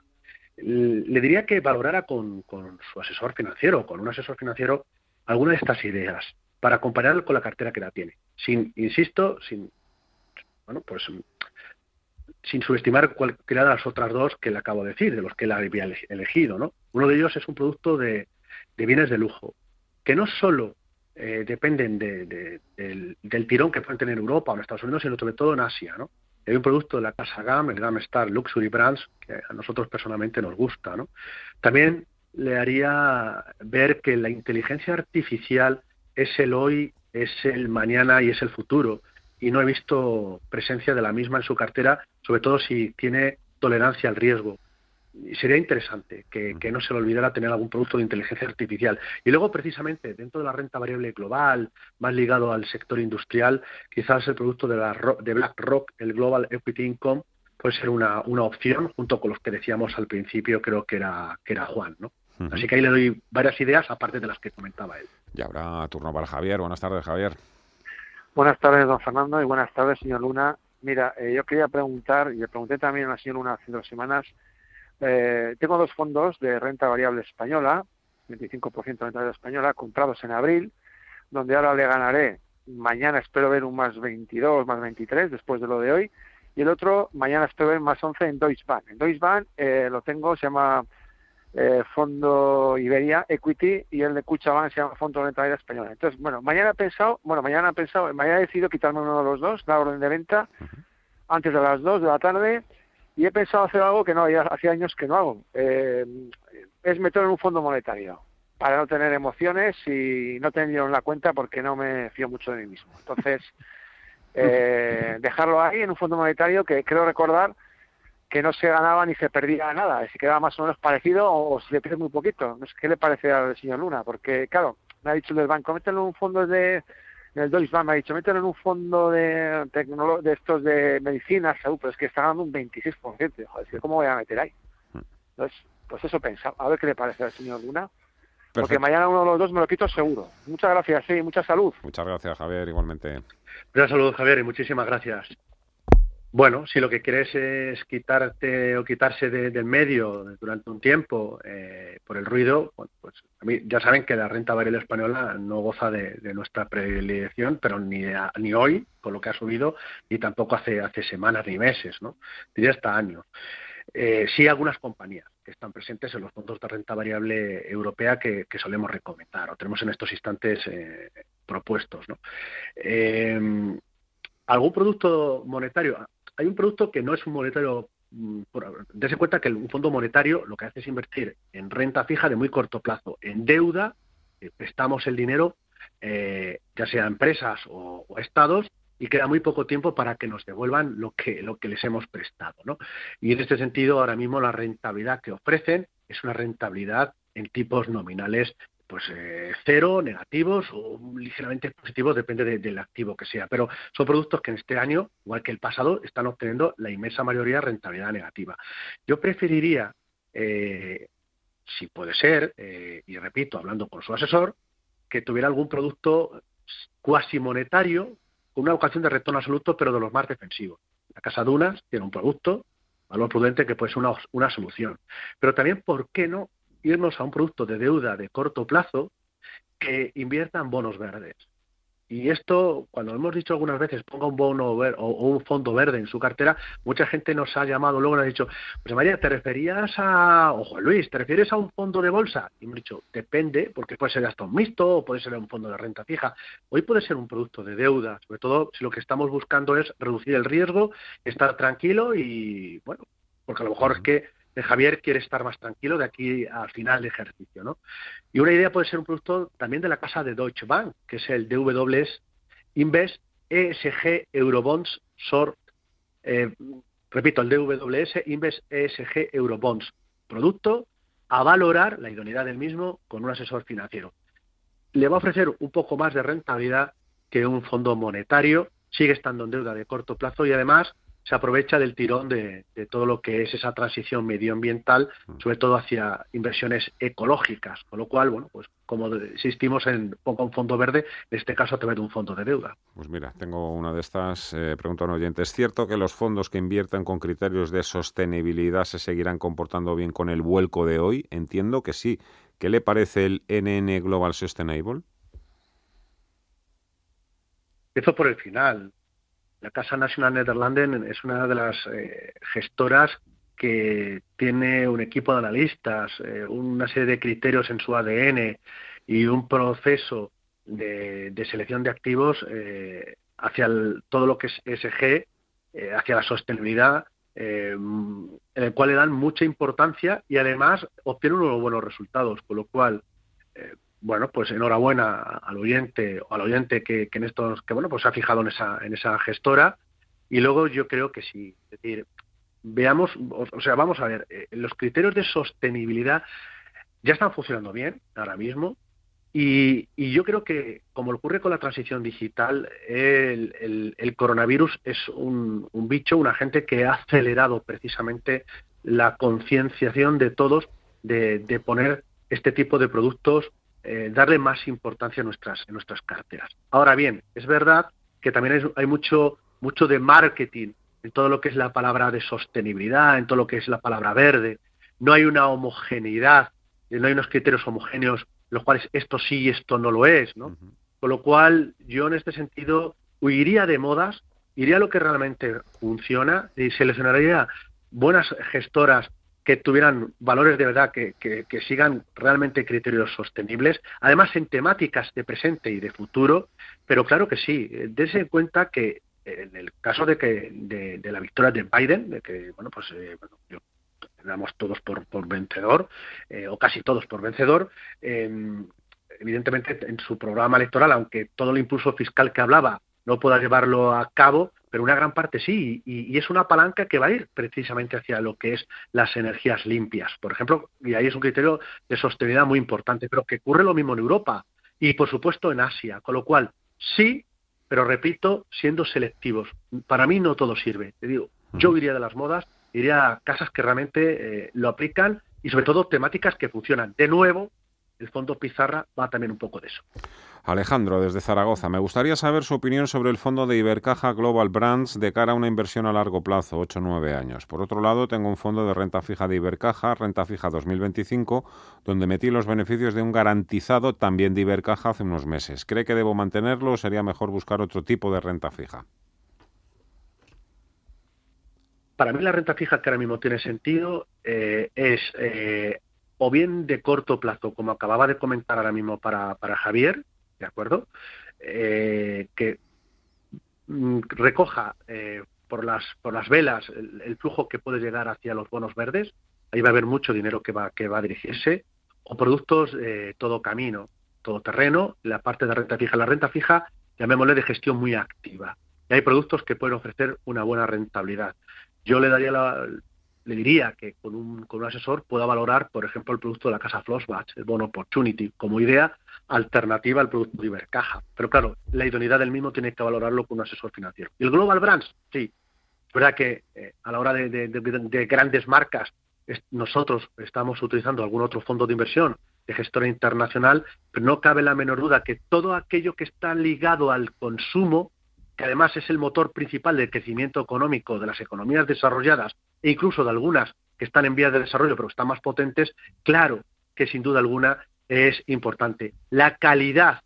Le diría que valorara con, con su asesor financiero, con un asesor financiero, alguna de estas ideas para compararlo con la cartera que la tiene. Sin, insisto, sin, bueno, pues sin subestimar cualquiera de las otras dos que le acabo de decir, de los que él había elegido. ¿no? Uno de ellos es un producto de, bienes de lujo, que no solo eh, dependen del, tirón que pueden tener Europa o en Estados Unidos, sino sobre todo en Asia. ¿no? Hay un producto de la casa GAM, el GAM Star Luxury Brands, que a nosotros personalmente nos gusta. ¿no? También le haría ver que la inteligencia artificial es el hoy, es el mañana y es el futuro y no he visto presencia de la misma en su cartera, sobre todo si tiene tolerancia al riesgo. Y sería interesante que, no se le olvidara tener algún producto de inteligencia artificial. Y luego, precisamente, dentro de la renta variable global, más ligado al sector industrial, quizás el producto de, la, de BlackRock, el Global Equity Income, puede ser una, una opción, junto con los que decíamos al principio, creo que era, que era Juan. ¿no? Así que ahí le doy varias ideas, aparte de las que comentaba él. Y ahora turno para Javier. Buenas tardes, Javier. Buenas tardes, don Fernando, y buenas tardes, señor Luna. Mira, eh, yo quería preguntar, y le pregunté también a la señora Luna hace dos semanas, eh, tengo dos fondos de renta variable española, 25% de renta variable española, comprados en abril, donde ahora le ganaré, mañana espero ver un más 22, más 23, después de lo de hoy, y el otro, mañana espero ver más 11 en Deutsche Bank. En Deutsche Bank eh, lo tengo, se llama eh, Fondo Iberia Equity y el de Cuchabank se llama Fondo de Renta Española. Entonces, bueno, mañana he pensado, bueno, mañana he pensado, mañana he decidido quitarme uno de los dos, la orden de venta, antes de las 2 de la tarde, y he pensado hacer algo que no, ya hacía años que no hago. Eh, es meterlo en un fondo monetario, para no tener emociones y no tener en la cuenta porque no me fío mucho de mí mismo. Entonces, eh, dejarlo ahí en un fondo monetario que creo recordar que no se ganaba ni se perdía nada, si quedaba más o menos parecido o, si le pierde muy poquito. ¿Qué le parece al señor Luna? Porque, claro, me ha dicho el del banco, mételo en un fondo de, el Deutsche Bank me ha dicho, mételo en un fondo de, de estos de medicina, salud, pero es que está dando un 26%. Joder, ¿cómo voy a meter ahí? Entonces, pues eso pensaba. A ver qué le parece al señor Luna. Porque mañana uno de los dos me lo quito seguro. Muchas gracias, sí, mucha salud. Muchas gracias, Javier, igualmente. Muchas saludos, Javier, y muchísimas gracias. Bueno, si lo que quieres es quitarte o quitarse del medio durante un tiempo eh, por el ruido, pues a mí ya saben que la renta variable española no goza de, nuestra predilección, pero ni, ni hoy, con lo que ha subido, ni tampoco hace, hace semanas ni meses, ¿no? Diría hasta años. Eh, sí algunas compañías que están presentes en los fondos de renta variable europea que, solemos recomendar o tenemos en estos instantes eh, propuestos. ¿no? algún producto monetario hay un producto que no es un monetario mm, Dese cuenta que un fondo monetario lo que hace es invertir en renta fija de muy corto plazo, en deuda, eh, prestamos el dinero, eh, ya sea a empresas o, a estados, y queda muy poco tiempo para que nos devuelvan lo que, lo que les hemos prestado. ¿no? Y en este sentido, ahora mismo la rentabilidad que ofrecen es una rentabilidad en tipos nominales pues eh, cero, negativos o ligeramente positivos, depende del activo que sea. Pero son productos que en este año, igual que el pasado, están obteniendo la inmensa mayoría de rentabilidad negativa. Yo preferiría, eh, si puede ser, eh, y repito, hablando con su asesor, que tuviera algún producto cuasi monetario con una vocación de retorno absoluto, pero de los más defensivos. La Casa Dunas tiene un producto, valor prudente, que puede ser una, una solución. Pero también, ¿por qué no irnos a un producto de deuda de corto plazo que invierta en bonos verdes. Y esto, cuando hemos dicho algunas veces, ponga un bono ver, o, un fondo verde en su cartera, mucha gente nos ha llamado, luego nos ha dicho, pues María, ¿te referías a, ojo Luis, ¿te refieres a un fondo de bolsa? Y hemos dicho, depende, porque puede ser hasta un mixto, o puede ser un fondo de renta fija. Hoy puede ser un producto de deuda, sobre todo si lo que estamos buscando es reducir el riesgo, estar tranquilo y, bueno, porque a lo mejor es que Javier quiere estar más tranquilo de aquí al final del ejercicio. ¿no? Y una idea puede ser un producto también de la casa de Deutsche Bank, que es el DWS Invest ESG Eurobonds Short. Eh, repito, el DWS Invest ESG Eurobonds. Producto a valorar la idoneidad del mismo con un asesor financiero. Le va a ofrecer un poco más de rentabilidad que un fondo monetario, sigue estando en deuda de corto plazo y además se aprovecha del tirón de, todo lo que es esa transición medioambiental, mm. sobre todo hacia inversiones ecológicas, con lo cual, bueno, pues como insistimos en ponga un fondo verde, en este caso a través de un fondo de deuda. Pues mira, tengo una de estas, eh, pregunta un oyente, ¿es cierto que los fondos que invierten con criterios de sostenibilidad se seguirán comportando bien con el vuelco de hoy? Entiendo que sí. ¿Qué le parece el NN Global Sustainable? Empiezo por el final. La Casa Nacional Nederlanden es una de las eh, gestoras que tiene un equipo de analistas, eh, una serie de criterios en su ADN y un proceso de, selección de activos eh, hacia todo lo que es SG, hacia la sostenibilidad, en el cual le dan mucha importancia y además obtienen unos buenos resultados, con lo cual bueno, pues enhorabuena al oyente o al oyente que, en estos, que bueno, pues se ha fijado en esa, en esa gestora. Y luego yo creo que sí, es decir, veamos, o, sea, vamos a ver, eh, los criterios de sostenibilidad ya están funcionando bien ahora mismo. Y, yo creo que, como ocurre con la transición digital, el, el, coronavirus es un, un, bicho, un agente que ha acelerado precisamente la concienciación de todos de poner este tipo de productos eh, darle más importancia a nuestras, en nuestras carteras. Ahora bien, es verdad que también hay mucho, mucho de marketing en todo lo que es la palabra de sostenibilidad, en todo lo que es la palabra verde. No hay una homogeneidad, eh, no hay unos criterios homogéneos, los cuales esto sí y esto no lo es, ¿no? Con lo cual, yo en este sentido huiría de modas, iría a lo que realmente funciona y seleccionaría buenas gestoras que tuvieran valores de verdad, que, sigan realmente criterios sostenibles, además en temáticas de presente y de futuro, pero claro que sí, eh, dése en cuenta que en el caso de que de, la victoria de Biden, de que bueno pues eh, damos todos por, por vencedor eh, o casi todos por vencedor, em, evidentemente en su programa electoral, aunque todo el impulso fiscal que hablaba no pueda llevarlo a cabo, pero una gran parte sí, y, es una palanca que va a ir precisamente hacia lo que es las energías limpias, por ejemplo, y ahí es un criterio de sostenibilidad muy importante, pero que ocurre lo mismo en Europa y por supuesto en Asia, con lo cual sí, pero repito, siendo selectivos. Para mí no todo sirve, te digo, yo iría de las modas, iría a casas que realmente eh, lo aplican y sobre todo temáticas que funcionan. De nuevo, el fondo Pizarra va también un poco de eso. Alejandro, desde Zaragoza, me gustaría saber su opinión sobre el fondo de Ibercaja Global Brands de cara a una inversión a largo plazo, 8 o 9 años. Por otro lado, tengo un fondo de renta fija de Ibercaja, renta fija 2025, donde metí los beneficios de un garantizado también de Ibercaja hace unos meses. ¿Cree que debo mantenerlo o sería mejor buscar otro tipo de renta fija? Para mí la renta fija que ahora mismo tiene sentido eh, es eh, o bien de corto plazo, como acababa de comentar ahora mismo para, para Javier, ¿de acuerdo? Eh, que mm, recoja eh, por, las, por las velas el, flujo que puede llegar hacia los bonos verdes, ahí va a haber mucho dinero que va, que va a dirigirse, o productos eh, todo camino, todo terreno, la parte de renta fija. La renta fija, llamémosle de gestión muy activa. Y hay productos que pueden ofrecer una buena rentabilidad. Yo le daría la, le diría que con un, con un asesor pueda valorar, por ejemplo, el producto de la casa Flossbach, el bono Opportunity, como idea alternativa al producto de Ibercaja. Pero claro, la idoneidad del mismo tiene que valorarlo con un asesor financiero. ¿Y el Global Brands? Sí. Es verdad que eh, a la hora de, grandes marcas, nosotros estamos utilizando algún otro fondo de inversión de gestora internacional, pero no cabe la menor duda que todo aquello que está ligado al consumo, que además es el motor principal del crecimiento económico de las economías desarrolladas e incluso de algunas que están en vías de desarrollo pero están más potentes, claro que sin duda alguna es importante. La calidad,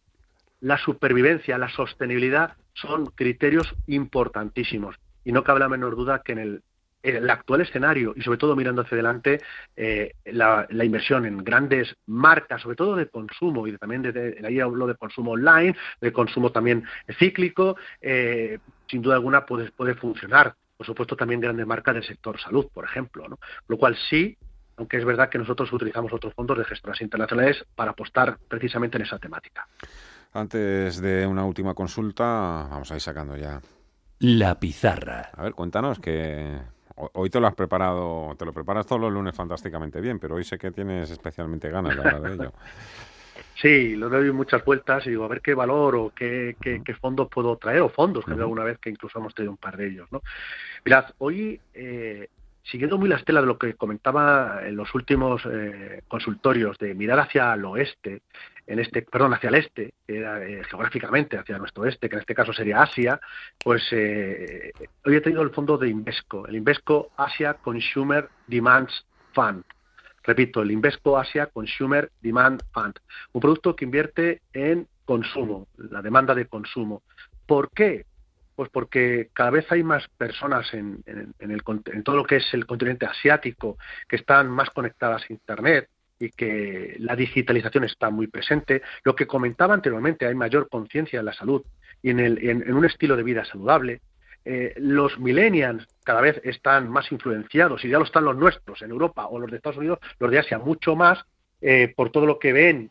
la supervivencia, la sostenibilidad son criterios importantísimos y no cabe la menor duda que en el, actual escenario y sobre todo mirando hacia adelante eh, la, inversión en grandes marcas, sobre todo de consumo y también de, ahí hablo de consumo online, de consumo también cíclico, eh, sin duda alguna puede, puede funcionar por supuesto también grandes marcas del sector salud, por ejemplo, ¿no? Lo cual sí, aunque es verdad que nosotros utilizamos otros fondos de gestoras internacionales para apostar precisamente en esa temática. Antes de una última consulta, vamos a ir sacando ya. La pizarra. A ver, cuéntanos que hoy te lo has preparado, te lo preparas todos los lunes fantásticamente bien, pero hoy sé que tienes especialmente ganas de hablar de ello. Sí, lo doy muchas vueltas y digo, a ver qué valor o qué, qué, fondos puedo traer, o fondos, que alguna vez que incluso hemos tenido un par de ellos. ¿no? Mirad, hoy, eh, siguiendo muy la estela de lo que comentaba en los últimos eh, consultorios, de mirar hacia el oeste, en este, perdón, hacia el este, eh, geográficamente hacia nuestro oeste, que en este caso sería Asia, pues hoy he tenido el fondo de Invesco, el Invesco Asia Consumer Demands Fund Repito, el Invesco Asia Consumer Demand Fund, un producto que invierte en consumo, la demanda de consumo. ¿Por qué? Pues porque cada vez hay más personas en, todo lo que es el continente asiático que están más conectadas a Internet, y que la digitalización está muy presente. Lo que comentaba anteriormente, hay mayor conciencia en la salud y en, un estilo de vida saludable. Eh, los millennials cada vez están más influenciados, y ya lo están los nuestros en Europa o los de Estados Unidos, los de Asia mucho más, eh, por todo lo que ven,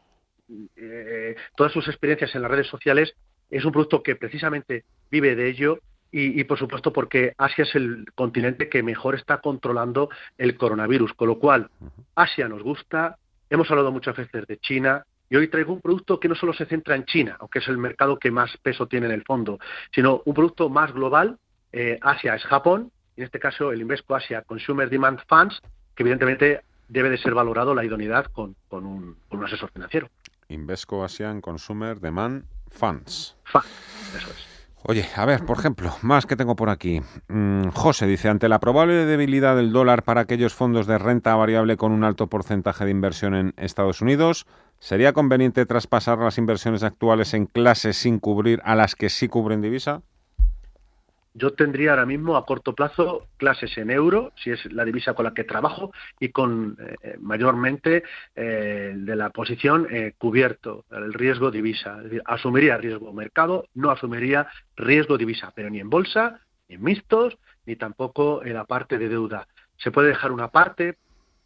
eh, todas sus experiencias en las redes sociales, es un producto que precisamente vive de ello y, por supuesto porque Asia es el continente que mejor está controlando el coronavirus, con lo cual Asia nos gusta, hemos hablado muchas veces de China, y hoy traigo un producto que no solo se centra en China, aunque es el mercado que más peso tiene en el fondo, sino un producto más global. Eh, Asia es Japón, en este caso el Invesco Asia Consumer Demand Funds, que evidentemente debe de ser valorado la idoneidad con, un, asesor financiero. Invesco Asian Consumer Demand Funds. eso es. Oye, a ver, por ejemplo, más que tengo por aquí. Mm, José dice, ante la probable debilidad del dólar para aquellos fondos de renta variable con un alto porcentaje de inversión en Estados Unidos, ¿sería conveniente traspasar las inversiones actuales en clases sin cubrir a las que sí cubren divisa? Yo tendría ahora mismo a corto plazo clases en euro, si es la divisa con la que trabajo, y con eh, mayormente eh, de la posición eh, cubierto el riesgo divisa. asumiría riesgo mercado, no asumiría riesgo divisa, pero ni en bolsa, ni en mixtos, ni tampoco en la parte de deuda. Se puede dejar una parte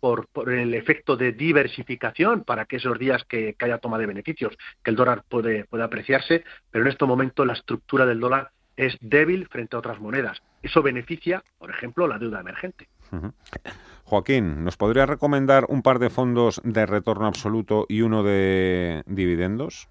por, el efecto de diversificación para que esos días que, que haya toma de beneficios, que el dólar puede, puede apreciarse, pero en este momento la estructura del dólar es débil frente a otras monedas. Eso beneficia, por ejemplo, la deuda emergente. Joaquín, ¿nos podría recomendar un par de fondos de retorno absoluto y uno de dividendos?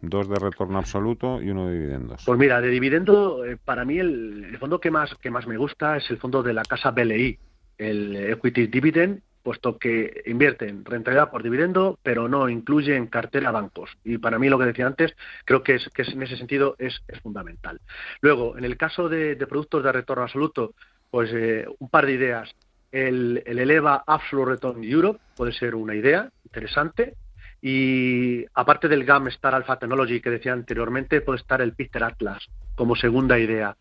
Dos de retorno absoluto y uno de dividendos. Pues mira, de dividendo, eh, para mí el, fondo que más, que más me gusta es el fondo de la casa BLI, el Equity Dividend, puesto que invierte en rentabilidad por dividendo, pero no incluye en cartera bancos. Y para mí lo que decía antes, creo que, es, que en ese sentido es, fundamental. Luego, en el caso de, productos de retorno absoluto, pues eh, un par de ideas. El, Eleva Absolute Return Europe puede ser una idea interesante. Y aparte del GAM Star Alpha Technology que decía anteriormente, puede estar el Peter Atlas como segunda idea.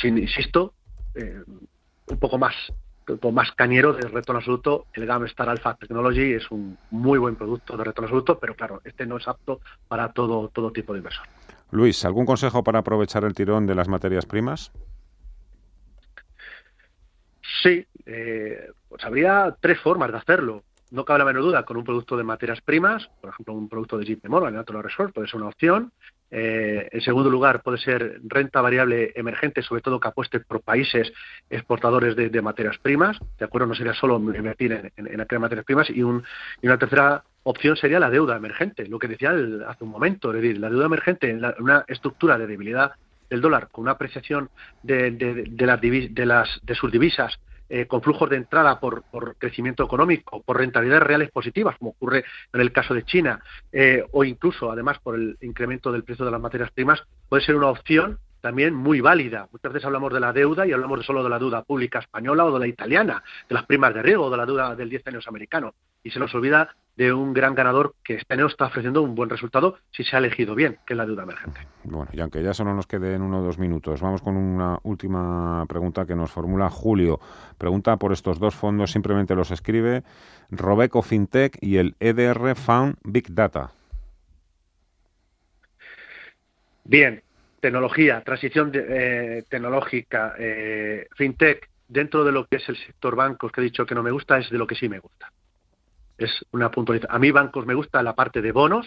Sin, insisto, eh, un poco más con más cañero de retorno absoluto, el Gamstar Alpha Technology es un muy buen producto de retorno absoluto, pero claro, este no es apto para todo, todo tipo de inversor. Luis, ¿algún consejo para aprovechar el tirón de las materias primas? Sí, eh, pues habría tres formas de hacerlo. No cabe la menor duda, con un producto de materias primas, por ejemplo, un producto de JP Morgan, Natural Resort, puede ser una opción. Eh, en segundo lugar, puede ser renta variable emergente, sobre todo que apueste por países exportadores de, materias primas. De acuerdo, no sería solo invertir en, en, materias primas. Y, una tercera opción sería la deuda emergente, lo que decía hace un momento. Es decir, la deuda emergente en una estructura de debilidad del dólar con una apreciación de, las, de sus divisas eh, con flujos de entrada por, crecimiento económico, por rentabilidades reales positivas, como ocurre en el caso de China, eh, o incluso, además, por el incremento del precio de las materias primas, puede ser una opción también muy válida. Muchas veces hablamos de la deuda y hablamos solo de la deuda pública española o de la italiana, de las primas de riesgo, de la deuda del 10 años americano. Y se nos olvida de un gran ganador que este año está ofreciendo un buen resultado si se ha elegido bien, que es la deuda emergente. Bueno, y aunque ya solo nos queden uno o dos minutos, vamos con una última pregunta que nos formula Julio. Pregunta por estos dos fondos, simplemente los escribe Robeco FinTech y el EDR Fund Big Data. Bien, tecnología, transición eh, tecnológica, eh, FinTech, dentro de lo que es el sector bancos, que he dicho que no me gusta, es de lo que sí me gusta es una puntualización. A mí bancos me gusta la parte de bonos,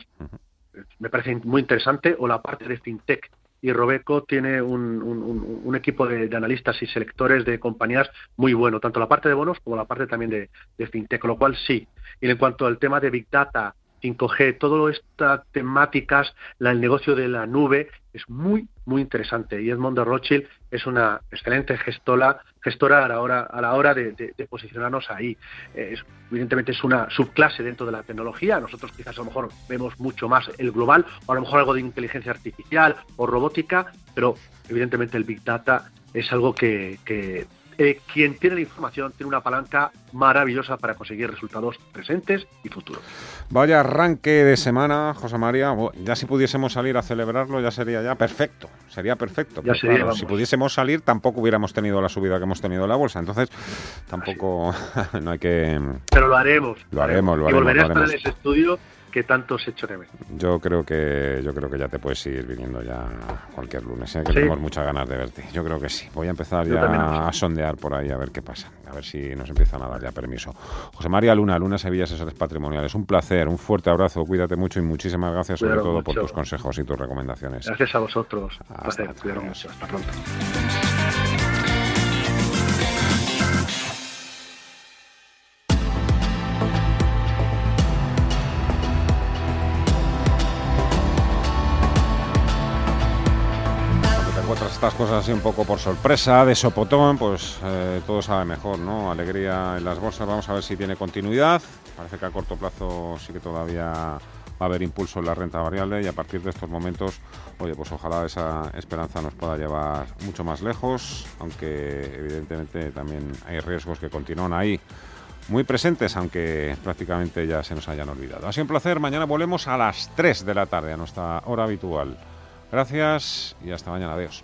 me parece muy interesante, o la parte de fintech. Y Robeco tiene un, equipo de, analistas y selectores de compañías muy bueno, tanto la parte de bonos como la parte también de, de fintech, con lo cual sí. Y en cuanto al tema de Big Data 5G, todas estas temáticas, la, el negocio de la nube, es muy, muy interesante. Y Edmond de Rothschild es una excelente gestora, gestora a la hora, a la hora de, posicionarnos ahí. evidentemente es una subclase dentro de la tecnología. Nosotros quizás a lo mejor vemos mucho más el global, o a lo mejor algo de inteligencia artificial o robótica, pero evidentemente el Big Data es algo que, que eh, quien tiene la información tiene una palanca maravillosa para conseguir resultados presentes y futuros. Vaya arranque de semana, José María. Ya si pudiésemos salir a celebrarlo, ya sería ya perfecto. Sería perfecto. si pudiésemos salir, tampoco hubiéramos tenido la subida que hemos tenido en la bolsa. Entonces, tampoco no hay que. Pero lo haremos. Lo haremos, lo haremos. Y volveré a estar en ese estudio que tanto se hecho de Yo creo que yo creo que ya te puedes ir viniendo ya cualquier lunes, ¿eh? que tenemos muchas ganas de verte. Yo creo que sí. Voy a empezar ya a sondear por ahí a ver qué pasa, a ver si nos empiezan a dar ya permiso. José María Luna, Luna Sevilla Asesores Patrimoniales, un placer, un fuerte abrazo, cuídate mucho y muchísimas gracias sobre todo por tus consejos y tus recomendaciones. Gracias a vosotros. Hasta, Hasta pronto. Estas cosas así un poco por sorpresa, de sopotón, pues eh, todo sabe mejor, ¿no? Alegría en las bolsas, vamos a ver si tiene continuidad. Parece que a corto plazo sí que todavía va a haber impulso en la renta variable y a partir de estos momentos, oye, pues ojalá esa esperanza nos pueda llevar mucho más lejos, aunque evidentemente también hay riesgos que continúan ahí muy presentes, aunque prácticamente ya se nos hayan olvidado. Ha sido un placer, mañana volvemos a las 3 de la tarde, a nuestra hora habitual. Gracias y hasta mañana. Adiós.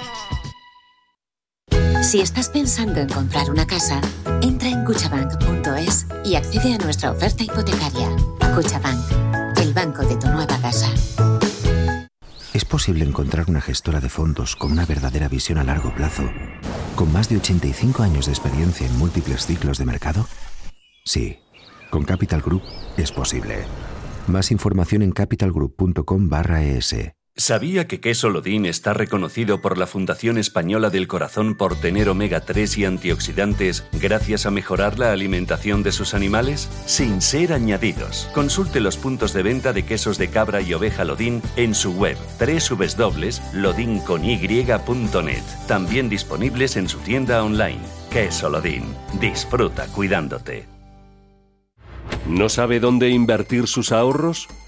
Si estás pensando en comprar una casa, entra en cuchabank.es y accede a nuestra oferta hipotecaria. Cuchabank, el banco de tu nueva casa. ¿Es posible encontrar una gestora de fondos con una verdadera visión a largo plazo, con más de 85 años de experiencia en múltiples ciclos de mercado? Sí, con Capital Group es posible. Más información en capitalgroup.com/es. ¿Sabía que queso Lodín está reconocido por la Fundación Española del Corazón por tener omega 3 y antioxidantes gracias a mejorar la alimentación de sus animales? Sin ser añadidos. Consulte los puntos de venta de quesos de cabra y oveja Lodín en su web www.lodincony.net. También disponibles en su tienda online. Queso Lodín. Disfruta cuidándote. ¿No sabe dónde invertir sus ahorros?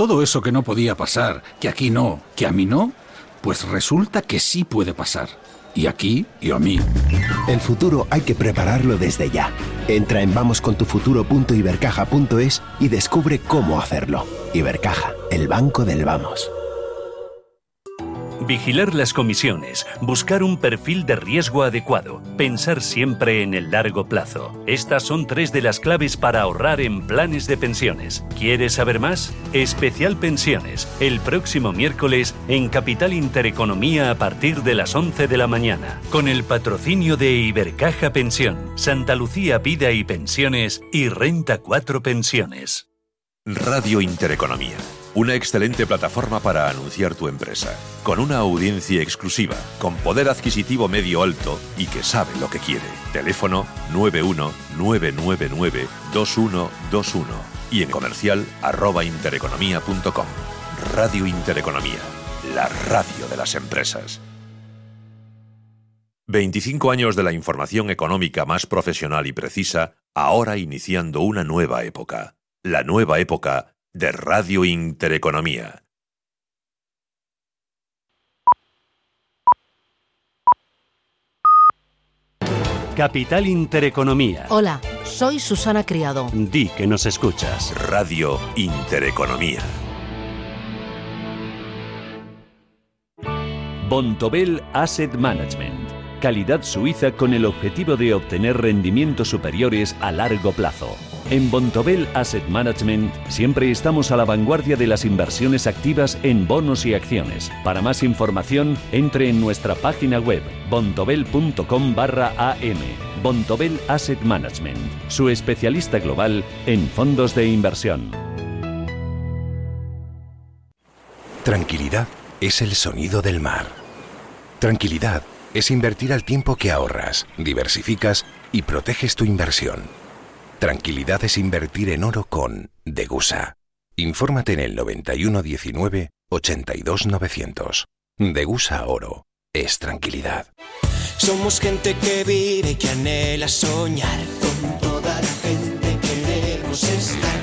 Todo eso que no podía pasar, que aquí no, que a mí no, pues resulta que sí puede pasar. Y aquí y a mí. El futuro hay que prepararlo desde ya. Entra en vamoskontufuturo.ibercaja.es y descubre cómo hacerlo. Ibercaja, el banco del vamos. Vigilar las comisiones, buscar un perfil de riesgo adecuado, pensar siempre en el largo plazo. Estas son tres de las claves para ahorrar en planes de pensiones. ¿Quieres saber más? Especial Pensiones, el próximo miércoles en Capital Intereconomía a partir de las 11 de la mañana, con el patrocinio de Ibercaja Pensión, Santa Lucía Vida y Pensiones y Renta 4 Pensiones. Radio Intereconomía una excelente plataforma para anunciar tu empresa, con una audiencia exclusiva, con poder adquisitivo medio alto y que sabe lo que quiere. Teléfono 919992121 y en comercial arroba intereconomía.com. Radio Intereconomía, la radio de las empresas. 25 años de la información económica más profesional y precisa, ahora iniciando una nueva época. La nueva época de Radio Intereconomía. Capital Intereconomía. Hola, soy Susana Criado. Di que nos escuchas. Radio Intereconomía. Bontobel Asset Management. Calidad suiza con el objetivo de obtener rendimientos superiores a largo plazo. En Bontobel Asset Management siempre estamos a la vanguardia de las inversiones activas en bonos y acciones. Para más información, entre en nuestra página web bontobel.com barra am. Bontobel Asset Management, su especialista global en fondos de inversión. Tranquilidad es el sonido del mar. Tranquilidad es invertir al tiempo que ahorras, diversificas y proteges tu inversión. Tranquilidad es invertir en oro con Degusa. Infórmate en el 9119 82900. Degusa Oro es tranquilidad. Somos gente que vive y que anhela soñar con todo